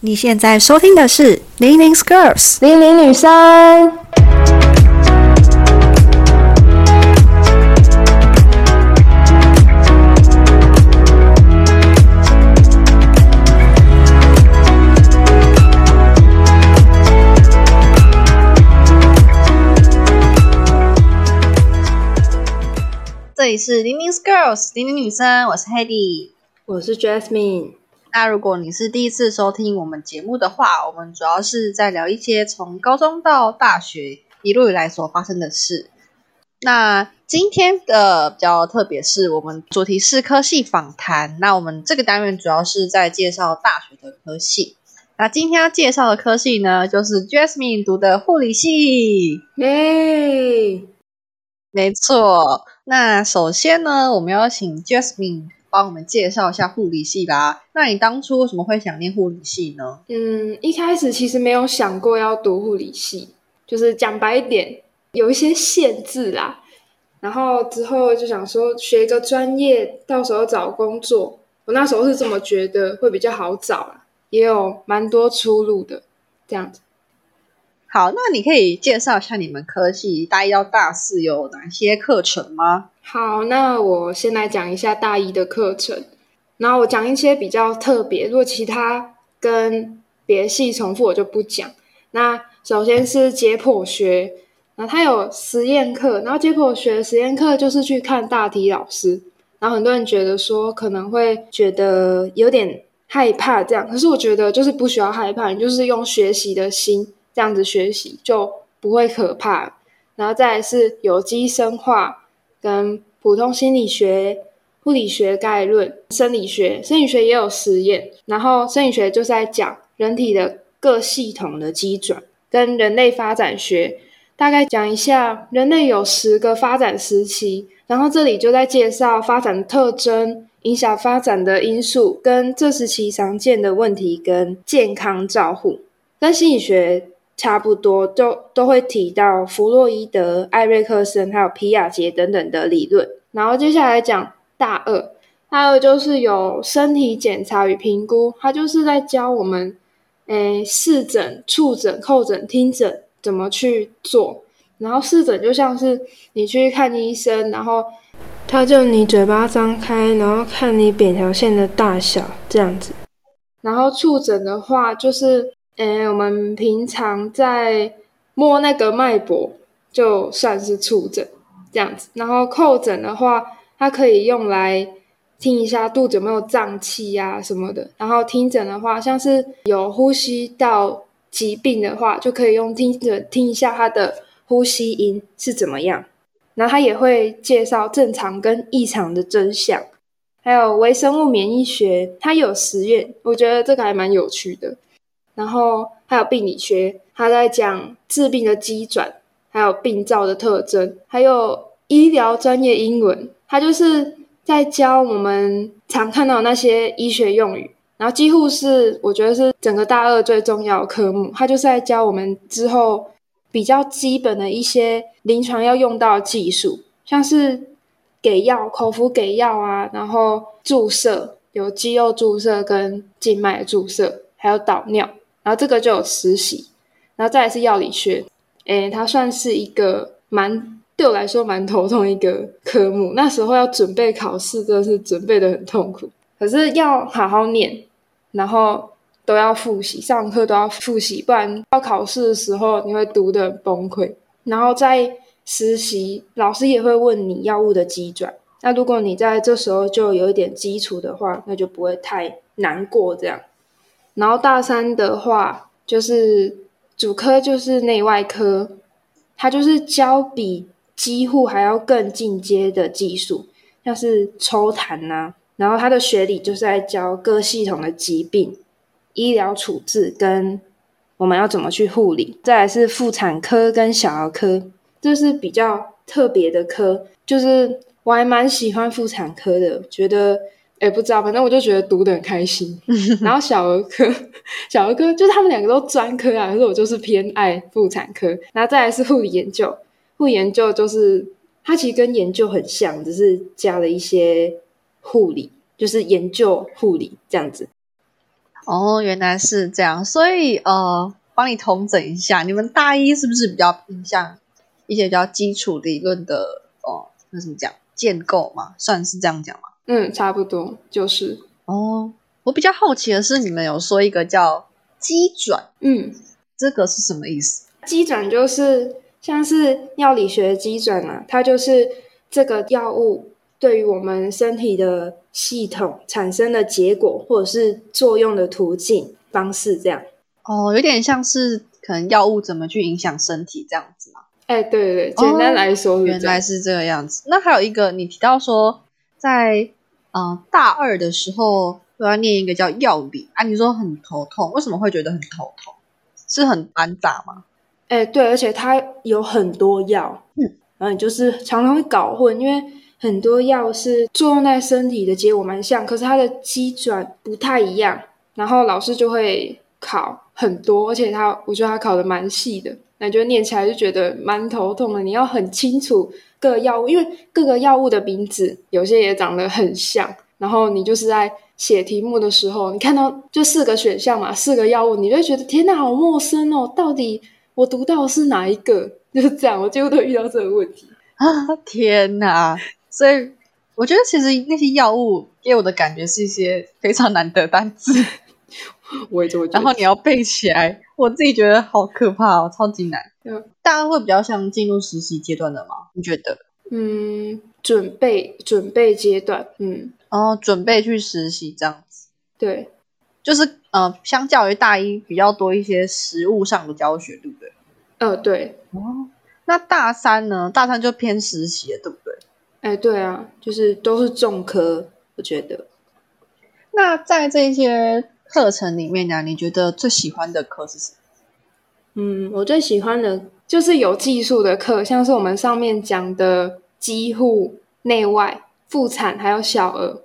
你现在收听的是《零零 Girls》零零女生。这里是零零 Girls 零零女生，我是 Hedy，我是 Jasmine。那如果你是第一次收听我们节目的话，我们主要是在聊一些从高中到大学一路以来所发生的事。那今天的比较特别是我们主题是科系访谈。那我们这个单元主要是在介绍大学的科系。那今天要介绍的科系呢，就是 Jasmine 读的护理系。耶，没错。那首先呢，我们要请 Jasmine。帮我们介绍一下护理系吧。那你当初为什么会想念护理系呢？嗯，一开始其实没有想过要读护理系，就是讲白一点，有一些限制啦。然后之后就想说学一个专业，到时候找工作，我那时候是这么觉得会比较好找啦，也有蛮多出路的这样子。好，那你可以介绍一下你们科系大一到大四有哪些课程吗？好，那我先来讲一下大一的课程，然后我讲一些比较特别，如果其他跟别系重复，我就不讲。那首先是解剖学，然后它有实验课，然后解剖学实验课就是去看大体老师，然后很多人觉得说可能会觉得有点害怕这样，可是我觉得就是不需要害怕，你就是用学习的心这样子学习就不会可怕。然后再来是有机生化。跟普通心理学、物理学概论、生理学，生理学也有实验。然后生理学就在讲人体的各系统的基转，跟人类发展学大概讲一下，人类有十个发展时期。然后这里就在介绍发展特征、影响发展的因素，跟这时期常见的问题跟健康照护，跟心理学。差不多都都会提到弗洛伊德、艾瑞克森还有皮亚杰等等的理论。然后接下来讲大二，大二就是有身体检查与评估，它就是在教我们，诶，视诊、触诊、叩诊、听诊怎么去做。然后视诊就像是你去看医生，然后他就你嘴巴张开，然后看你扁条线的大小这样子。然后触诊的话就是。诶，我们平常在摸那个脉搏，就算是触诊这样子。然后叩诊的话，它可以用来听一下肚子有没有胀气呀什么的。然后听诊的话，像是有呼吸道疾病的话，就可以用听诊听一下他的呼吸音是怎么样。然后他也会介绍正常跟异常的真相，还有微生物免疫学，它有实验，我觉得这个还蛮有趣的。然后还有病理学，他在讲治病的机转，还有病灶的特征，还有医疗专业英文，他就是在教我们常看到那些医学用语，然后几乎是我觉得是整个大二最重要的科目，他就是在教我们之后比较基本的一些临床要用到的技术，像是给药、口服给药啊，然后注射有肌肉注射跟静脉注射，还有导尿。然后这个就有实习，然后再来是药理学，诶，它算是一个蛮对我来说蛮头痛一个科目。那时候要准备考试，真的是准备的很痛苦。可是要好好念，然后都要复习，上课都要复习，不然到考试的时候你会读的崩溃。然后在实习，老师也会问你药物的机转。那如果你在这时候就有一点基础的话，那就不会太难过这样。然后大三的话，就是主科就是内外科，它就是教比几乎还要更进阶的技术，像是抽痰呐。然后它的学理就是在教各系统的疾病、医疗处置跟我们要怎么去护理。再来是妇产科跟小儿科，这是比较特别的科，就是我还蛮喜欢妇产科的，觉得。哎，不知道，反正我就觉得读的很开心。然后小儿科，小儿科就是他们两个都专科啊，可是我就是偏爱妇产科。然后再来是护理研究，护理研究就是它其实跟研究很像，只是加了一些护理，就是研究护理这样子。哦，原来是这样，所以呃，帮你统整一下，你们大一是不是比较偏向一些比较基础理论的哦？那怎么讲建构嘛？算是这样讲吗？嗯，差不多就是。哦，我比较好奇的是，你们有说一个叫机转，嗯，这个是什么意思？机转就是像是药理学的机转啊，它就是这个药物对于我们身体的系统产生的结果或者是作用的途径方式这样。哦，有点像是可能药物怎么去影响身体这样子嘛？哎，对对对，简单来说原来是这个样子。那还有一个，你提到说在呃大二的时候都要念一个叫药理啊，你说很头痛，为什么会觉得很头痛？是很繁杂吗？哎，对，而且它有很多药，嗯，然后你就是常常会搞混，因为很多药是作用在身体的结果蛮像，可是它的机转不太一样，然后老师就会考很多，而且他我觉得他考的蛮细的，那就念起来就觉得蛮头痛的。你要很清楚各药物，因为各个药物的名字有些也长得很像，然后你就是在写题目的时候，你看到就四个选项嘛，四个药物，你就会觉得天哪，好陌生哦，到底我读到的是哪一个？就是这样，我几乎都遇到这个问题。啊，天哪！所以我觉得其实那些药物给我的感觉是一些非常难的单词，我也这么觉得。然后你要背起来，我自己觉得好可怕哦，超级难。嗯大家会比较像进入实习阶段的吗？你觉得？嗯，准备准备阶段，嗯，哦，准备去实习这样子，对，就是呃，相较于大一比较多一些实物上的教学，对不对？呃，对，哦，那大三呢？大三就偏实习了，对不对？哎，对啊，就是都是重科，我觉得。那在这些课程里面呢，你觉得最喜欢的课是什么？嗯，我最喜欢的就是有技术的课，像是我们上面讲的机护、内外、妇产还有小儿，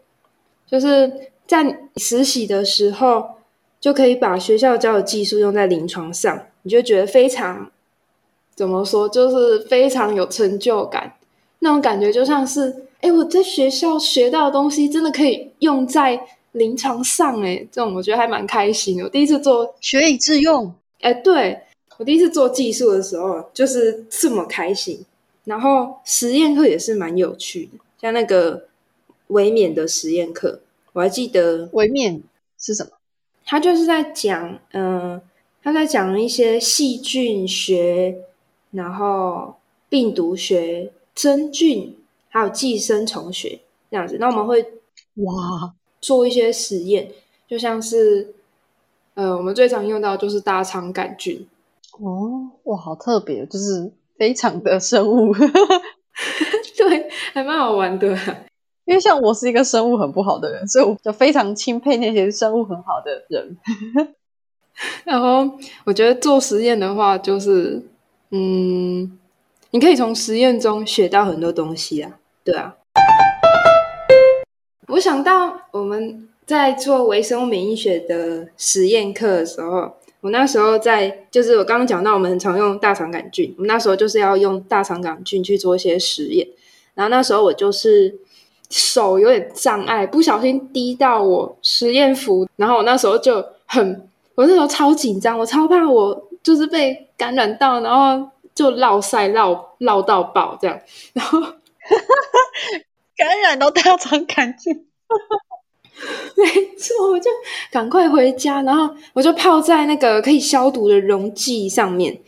就是在实习的时候就可以把学校教的技术用在临床上，你就觉得非常怎么说，就是非常有成就感。那种感觉就像是，哎，我在学校学到的东西真的可以用在临床上，哎，这种我觉得还蛮开心的。我第一次做学以致用。哎，对我第一次做技术的时候，就是这么开心。然后实验课也是蛮有趣的，像那个维免的实验课，我还记得微免是什么？他就是在讲，嗯、他在讲一些细菌学，然后病毒学、真菌，还有寄生虫学这样子。那我们会哇，做一些实验，就像是，呃，我们最常用到就是大肠杆菌。哦，哇，好特别，就是非常的生物。对，还蛮好玩的。因为像我是一个生物很不好的人，所以我就非常钦佩那些生物很好的人。然后我觉得做实验的话，就是，嗯，你可以从实验中学到很多东西啊，对啊。我想到我们在做微生物免疫学的实验课的时候，我那时候在，就是我刚刚讲到，我们很常用大肠杆菌，我们那时候就是要用大肠杆菌去做一些实验，然后那时候我就是手有点障碍，不小心滴到我实验服，然后我那时候就很，我那时候超紧张，我超怕我就是被感染到，然后就落晒落落到爆这样，然后 感染到大肠杆菌，没错，我就赶快回家，然后我就泡在那个可以消毒的溶剂上面。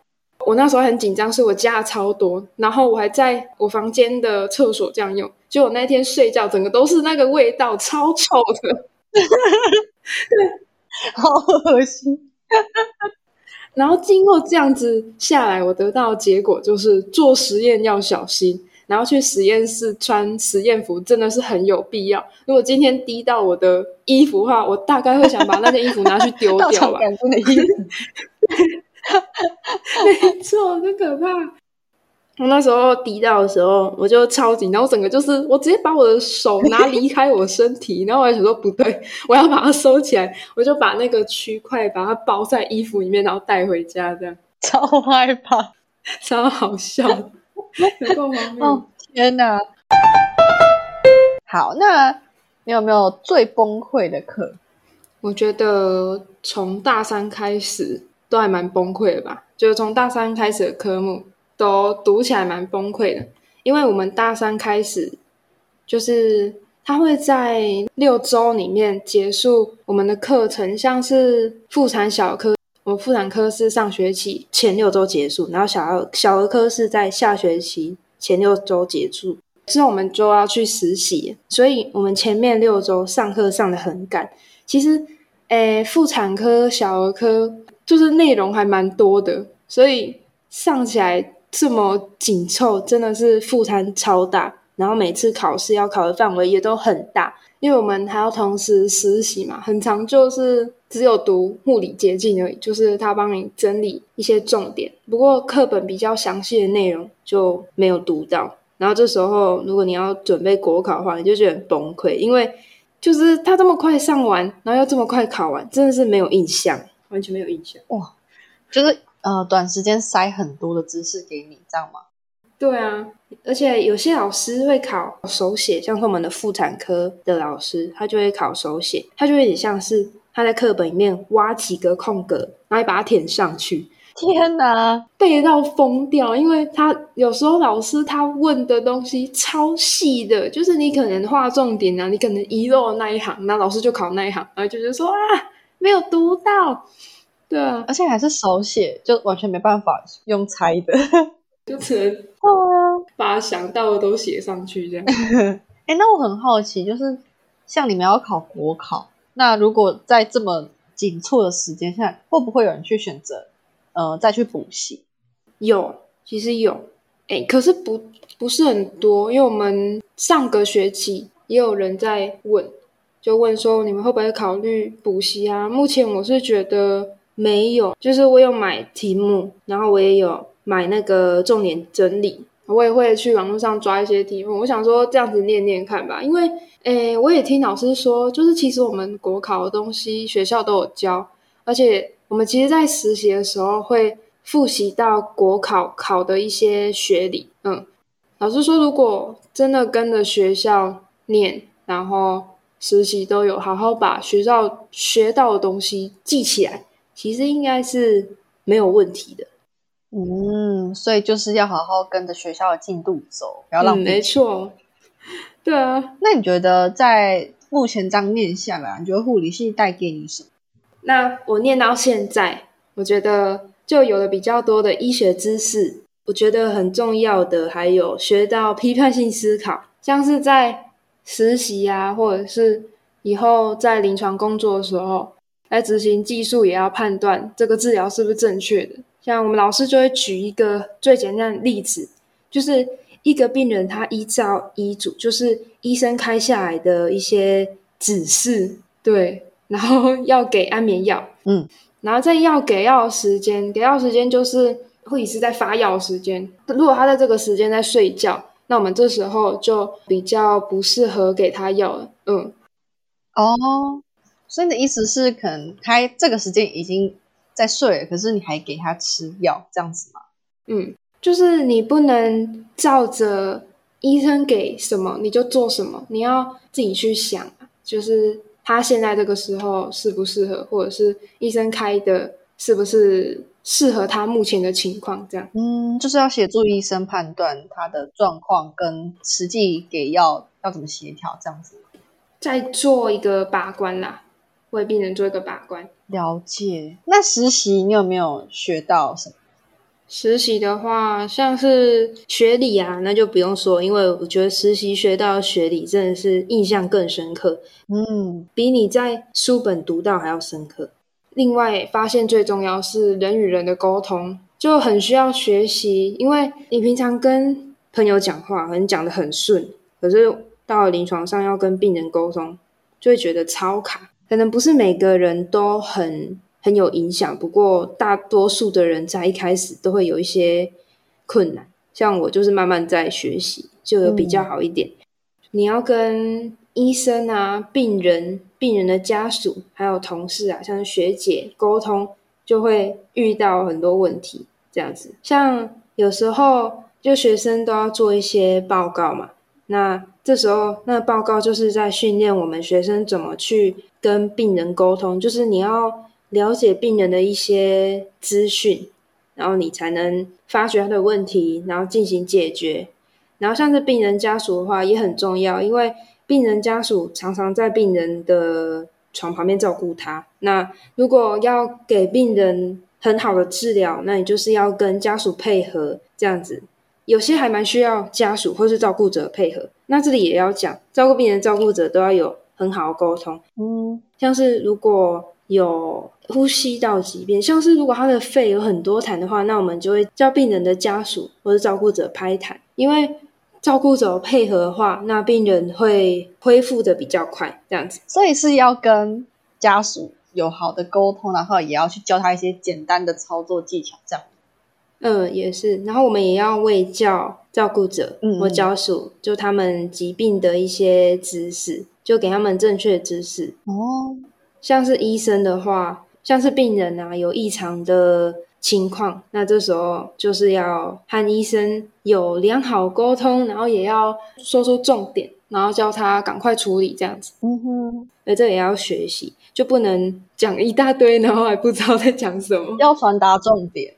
我那时候很紧张，所以我加了超多，然后我还在我房间的厕所这样用。就我那天睡觉，整个都是那个味道，超臭的。好恶心。然后经过这样子下来，我得到的结果就是做实验要小心，然后去实验室穿实验服真的是很有必要。如果今天滴到我的衣服的话，我大概会想把那件衣服拿去丢掉吧。杆菌的衣服，没错，真可怕。我那时候滴到的时候，我就超紧张，我整个就是我直接把我的手拿离开我身体，然后我还想说不对，我要把它收起来，我就把那个区块把它包在衣服里面，然后带回家，这样超害怕。超好笑的，有够荒谬。哦，天哪！好，那你有没有最崩溃的课？我觉得从大三开始都还蛮崩溃的吧，就是从大三开始的科目都读起来蛮崩溃的，因为我们大三开始就是他会在六周里面结束我们的课程，像是妇产小科，我妇产科是上学期前六周结束，然后小儿小儿科是在下学期前六周结束。之后我们就要去实习，所以我们前面六周上课上的很赶。其实，诶，妇产科、小儿科就是内容还蛮多的，所以上起来这么紧凑，真的是负担超大。然后每次考试要考的范围也都很大，因为我们还要同时实习嘛，很长就是只有读物理捷径而已，就是他帮你整理一些重点，不过课本比较详细的内容就没有读到。然后这时候，如果你要准备国考的话，你就觉得很崩溃，因为就是他这么快上完，然后又这么快考完，真的是没有印象，完全没有印象。哇，就是呃，短时间塞很多的知识给你，这样吗？对啊，而且有些老师会考手写，像是我们的妇产科的老师，他就会考手写，他就有点像是他在课本里面挖几个空格，然后把它填上去。天哪，背到疯掉！因为他有时候老师他问的东西超细的，就是你可能画重点啊，你可能遗漏那一行，那老师就考那一行，然后就觉得说啊，没有读到，对啊，而且还是手写，就完全没办法用猜的，就只能把想到的都写上去这样。哎，那我很好奇，就是像你们要考国考，那如果在这么紧凑的时间下，会不会有人去选择？呃，再去补习，有，其实有，哎，可是不不是很多，因为我们上个学期也有人在问，就问说你们会不会考虑补习啊？目前我是觉得没有，就是我有买题目，然后我也有买那个重点整理，我也会去网络上抓一些题目，我想说这样子念念看吧，因为，诶，我也听老师说，就是其实我们国考的东西学校都有教，而且。我们其实，在实习的时候会复习到国考考的一些学理。嗯，老师说，如果真的跟着学校念，然后实习都有好好把学校学到的东西记起来，其实应该是没有问题的。嗯，所以就是要好好跟着学校的进度走，不要浪费。没错，对啊。那你觉得在目前这样念下来，你觉得护理系带给你什么？那我念到现在，我觉得就有了比较多的医学知识。我觉得很重要的还有学到批判性思考，像是在实习啊，或者是以后在临床工作的时候，来执行技术也要判断这个治疗是不是正确的。像我们老师就会举一个最简单的例子，就是一个病人他依照医嘱，就是医生开下来的一些指示，对。然后 要给安眠药，嗯，然后在要给药的时间，给药时间就是护理师在发药时间。如果他在这个时间在睡觉，那我们这时候就比较不适合给他药了。嗯，哦，所以你的意思是，可能他这个时间已经在睡了，可是你还给他吃药，这样子吗？嗯，就是你不能照着医生给什么你就做什么，你要自己去想，就是。他现在这个时候适不适合，或者是医生开的是不是适合他目前的情况？这样，嗯，就是要协助医生判断他的状况跟实际给药要怎么协调，这样子。再做一个把关啦，为病人做一个把关。了解。那实习你有没有学到什么？实习的话，像是学理啊，那就不用说，因为我觉得实习学到学理真的是印象更深刻，嗯，比你在书本读到还要深刻。另外，发现最重要是人与人的沟通，就很需要学习，因为你平常跟朋友讲话，可能讲的很顺，可是到了临床上要跟病人沟通，就会觉得超卡，可能不是每个人都很。很有影响，不过大多数的人在一开始都会有一些困难，像我就是慢慢在学习，就有比较好一点。你要跟医生啊、病人、病人的家属，还有同事啊，像学姐沟通，就会遇到很多问题。这样子，像有时候就学生都要做一些报告嘛，那这时候，那报告就是在训练我们学生怎么去跟病人沟通，就是你要了解病人的一些资讯，然后你才能发掘他的问题，然后进行解决。然后像是病人家属的话也很重要，因为病人家属常常在病人的床旁边照顾他。那如果要给病人很好的治疗，那你就是要跟家属配合这样子。有些还蛮需要家属或是照顾者配合。那这里也要讲，照顾病人、照顾者都要有很好的沟通。嗯，像是如果有呼吸道疾病，像是如果他的肺有很多痰的话，那我们就会叫病人的家属或者照顾者拍痰，因为照顾者配合的话，那病人会恢复的比较快。这样子，所以是要跟家属有好的沟通，然后也要去教他一些简单的操作技巧，这样。嗯，也是。然后我们也要为教照顾者或家属，就他们疾病的一些知识，就给他们正确知识。哦，像是医生的话，像是病人啊有异常的情况，那这时候就是要和医生有良好沟通，然后也要说出重点，然后教他赶快处理这样子。嗯哼，而这也要学习，就不能讲一大堆，然后还不知道在讲什么。要传达重点。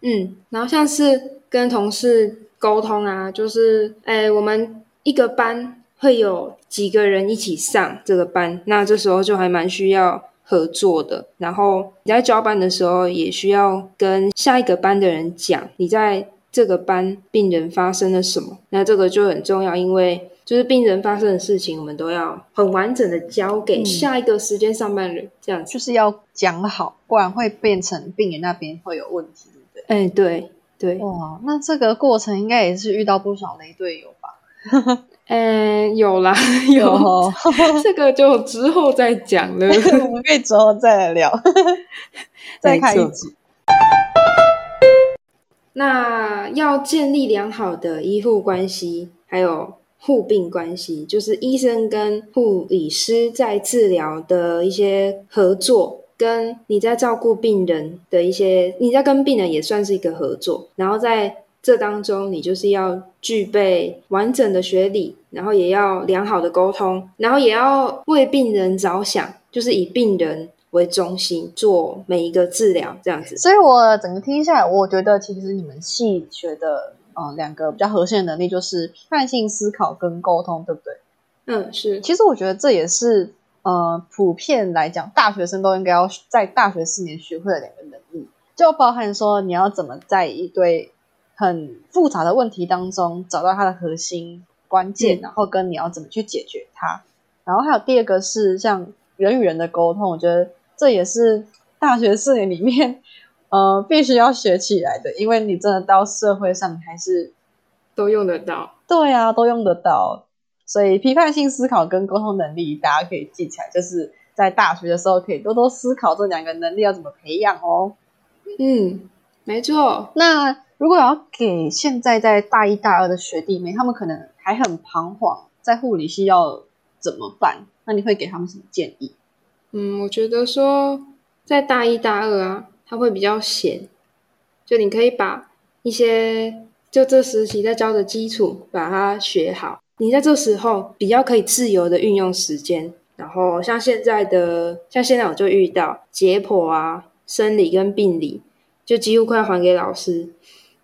嗯，然后像是跟同事沟通啊，就是诶，我们一个班会有几个人一起上这个班，那这时候就还蛮需要合作的。然后你在交班的时候，也需要跟下一个班的人讲，你在这个班病人发生了什么，那这个就很重要，因为就是病人发生的事情，我们都要很完整的交给下一个时间上班人，这样就是要讲好，不然会变成病人那边会有问题。哎，对对，哇，那这个过程应该也是遇到不少雷队友吧？嗯，有啦，有，这个就之后再讲了，我们可以之后再来聊，再开一集。那要建立良好的医护关系，还有护病关系，就是医生跟护理师在治疗的一些合作。跟你在照顾病人的一些，你在跟病人也算是一个合作，然后在这当中，你就是要具备完整的学理，然后也要良好的沟通，然后也要为病人着想，就是以病人为中心做每一个治疗这样子。所以我整个听下来，我觉得其实你们系学的，呃，两个比较核心的能力就是批判性思考跟沟通，对不对？嗯，是。其实我觉得这也是。呃，普遍来讲，大学生都应该要在大学四年学会的两个能力，就包含说你要怎么在一堆很复杂的问题当中找到它的核心关键，然后跟你要怎么去解决它。然后还有第二个是像人与人的沟通，我觉得这也是大学四年里面 呃必须要学起来的，因为你真的到社会上还是都用得到。对啊，都用得到。所以批判性思考跟沟通能力，大家可以记起来，就是在大学的时候可以多多思考这两个能力要怎么培养哦。嗯，没错。那如果要给现在在大一、大二的学弟妹，他们可能还很彷徨，在护理系要怎么办？那你会给他们什么建议？嗯，我觉得说在大一、大二啊，他会比较闲，就你可以把一些就这实习在教的基础把它学好。你在这时候比较可以自由的运用时间，然后像现在的，像现在我就遇到解剖啊、生理跟病理，就几乎快还给老师。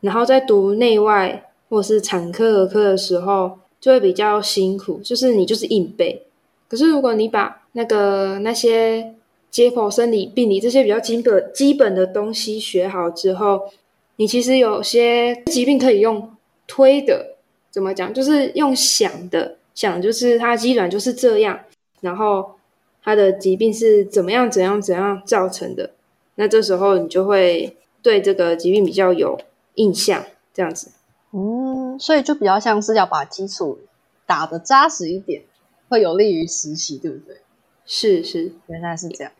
然后在读内外或是产科儿科的时候，就会比较辛苦，就是你就是硬背。可是如果你把那个那些解剖、生理、病理这些比较基本基本的东西学好之后，你其实有些疾病可以用推的。怎么讲？就是用想的想，就是它基本就是这样，然后它的疾病是怎么样、怎样、怎样造成的。那这时候你就会对这个疾病比较有印象，这样子。嗯，所以就比较像是要把基础打得扎实一点，会有利于实习，对不对？是是，原来是这样。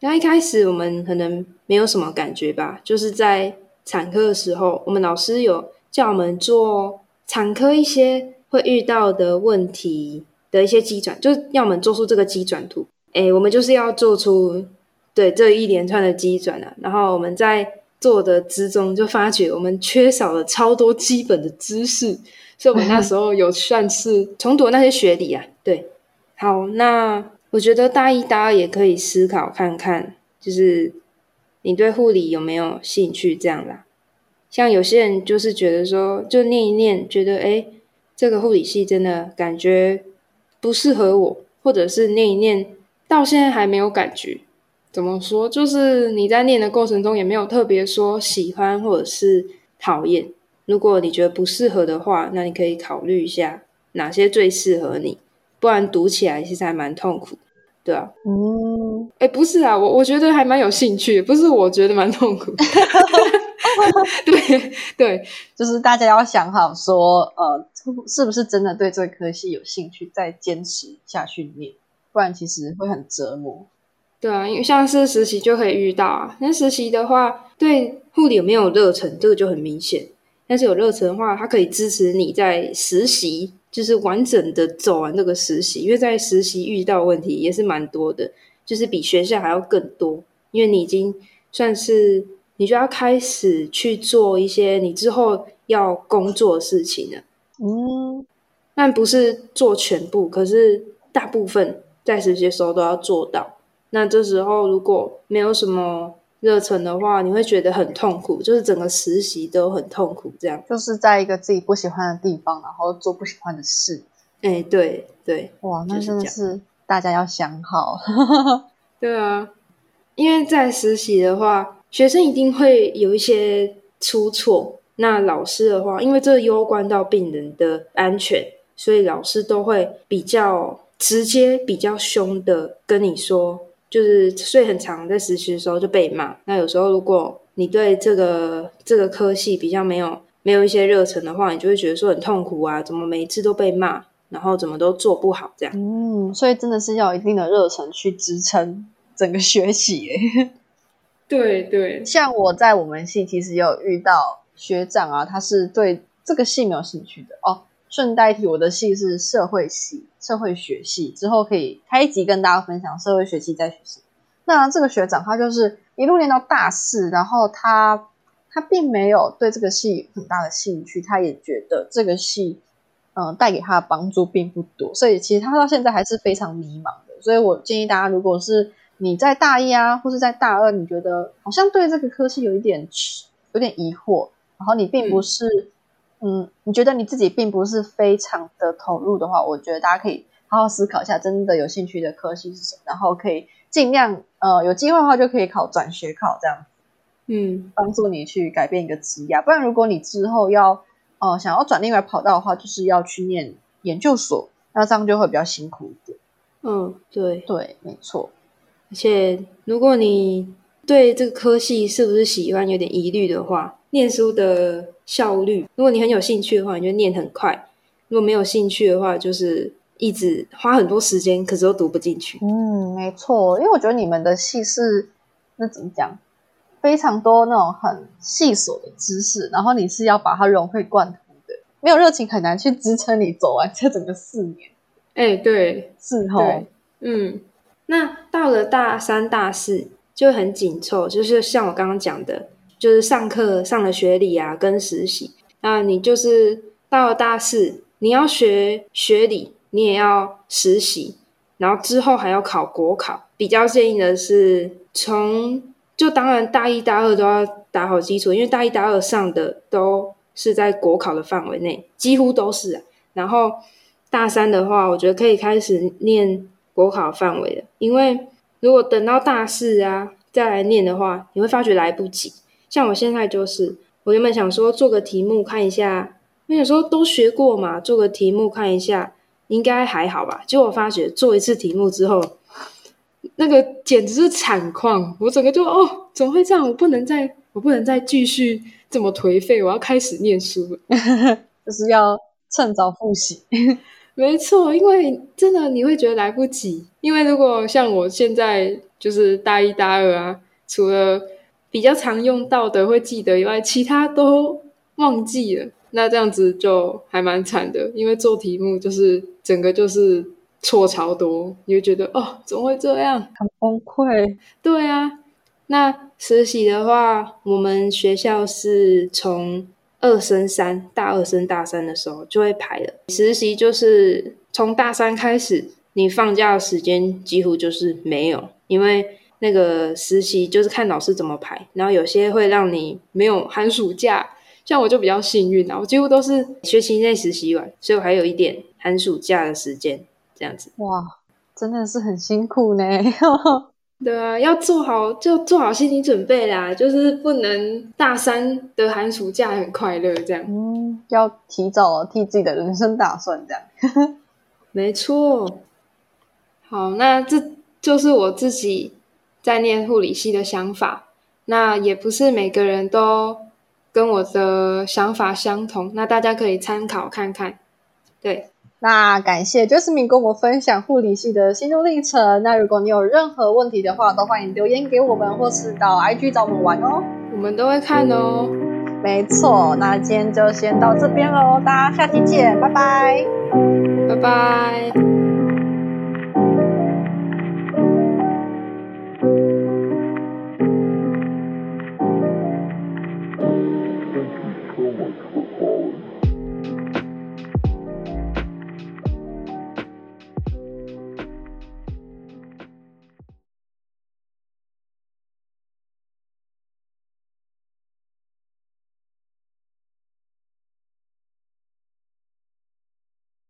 那一开始我们可能没有什么感觉吧，就是在产科的时候，我们老师有叫我们做。产科一些会遇到的问题的一些机转，就是要我们做出这个机转图。哎，我们就是要做出对这一连串的机转啊。然后我们在做的之中，就发觉我们缺少了超多基本的知识，所以我们那时候有算是重读那些学理啊。对，好，那我觉得大一、大二也可以思考看看，就是你对护理有没有兴趣这样啦。像有些人就是觉得说，就念一念，觉得哎，这个护理系真的感觉不适合我，或者是念一念，到现在还没有感觉。怎么说？就是你在念的过程中也没有特别说喜欢或者是讨厌。如果你觉得不适合的话，那你可以考虑一下哪些最适合你，不然读起来其实还蛮痛苦，对啊。嗯，哎，不是啊，我我觉得还蛮有兴趣，不是我觉得蛮痛苦。对对，就是大家要想好说，呃，是不是真的对这科系有兴趣，再坚持下去念，不然其实会很折磨。对啊，因为像是实习就可以遇到啊。那实习的话，对护理有没有热忱，这个就很明显。但是有热忱的话，它可以支持你在实习，就是完整的走完这个实习。因为在实习遇到问题也是蛮多的，就是比学校还要更多。因为你已经算是，你就要开始去做一些你之后要工作的事情了。嗯，但不是做全部，可是大部分在实习的时候都要做到。那这时候如果没有什么热忱的话，你会觉得很痛苦，就是整个实习都很痛苦，这样就是在一个自己不喜欢的地方，然后做不喜欢的事。哎，对对，哇，那真的是大家要想好。对啊，因为在实习的话，学生一定会有一些出错。那老师的话，因为这攸关到病人的安全，所以老师都会比较直接、比较凶的跟你说。就是睡很长，在实习的时候就被骂。那有时候如果你对这个这个科系比较没有没有一些热忱的话，你就会觉得说很痛苦啊，怎么每一次都被骂，然后怎么都做不好这样。嗯，所以真的是要一定的热忱去支撑整个学习。对对，像我在我们系其实有遇到学长啊，他是对这个系没有兴趣的哦。顺带提，我的系是社会系，社会学系，之后可以开一集跟大家分享社会学系在学习。那这个学长他就是一路念到大四，然后他他并没有对这个系很大的兴趣，他也觉得这个系嗯带给他的帮助并不多，所以其实他到现在还是非常迷茫的。所以我建议大家，如果是你在大一啊，或是在大二，你觉得好像对这个科系有一点有点疑惑，然后你并不是。嗯，你觉得你自己并不是非常的投入的话，我觉得大家可以好好思考一下，真的有兴趣的科系是什么，然后可以尽量呃有机会的话就可以考转学考这样，嗯，帮助你去改变一个职业。不然如果你之后要呃想要转另外跑道的话，就是要去念研究所，那这样就会比较辛苦一点。嗯，对对，没错。而且如果你对这个科系是不是喜欢有点疑虑的话，念书的效率，如果你很有兴趣的话，你就念很快；如果没有兴趣的话，就是一直花很多时间，可是都读不进去。嗯，没错，因为我觉得你们的系是那怎么讲，非常多那种很细琐的知识，然后你是要把它融会贯通的，没有热情很难去支撑你走完这整个四年。哎，对，是哦，嗯，那到了大三、大四就很紧凑，就是像我刚刚讲的。就是上课上了学理啊，跟实习。那你就是到了大四，你要学学理，你也要实习，然后之后还要考国考。比较建议的是，从就当然大一、大二都要打好基础，因为大一、大二上的都是在国考的范围内，几乎都是。然后大三的话，我觉得可以开始念国考范围了，因为如果等到大四啊再来念的话，你会发觉来不及。像我现在就是，我原本想说做个题目看一下，因为有时候都学过嘛，做个题目看一下应该还好吧。结果发觉做一次题目之后，那个简直是惨况，我整个就哦，怎么会这样？我不能再，我不能再继续这么颓废，我要开始念书了，就是要趁早复习。没错，因为真的你会觉得来不及，因为如果像我现在就是大一、大二啊，除了比较常用到的会记得以外，其他都忘记了。那这样子就还蛮惨的，因为做题目就是整个就是错超多，你会觉得哦，怎么会这样？很崩溃。对啊，那实习的话，我们学校是从二升三，大二升大三的时候就会排了。实习就是从大三开始，你放假的时间几乎就是没有，因为那个实习就是看老师怎么排，然后有些会让你没有寒暑假，像我就比较幸运啊，我几乎都是学期内实习完，所以我还有一点寒暑假的时间，这样子。哇，真的是很辛苦呢。对啊，要做好就做好心理准备啦，就是不能大三的寒暑假很快乐这样。嗯，要提早替自己的人生打算这样。没错。好，那这就是我自己在念护理系的想法。那也不是每个人都跟我的想法相同，那大家可以参考看看。对。那感谢 Jasmine 跟我分享护理系的心路历程。那如果你有任何问题的话，都欢迎留言给我们，或是到 IG 找我们玩哦，我们都会看哦。没错，那今天就先到这边喽，大家下期见，拜拜，拜拜。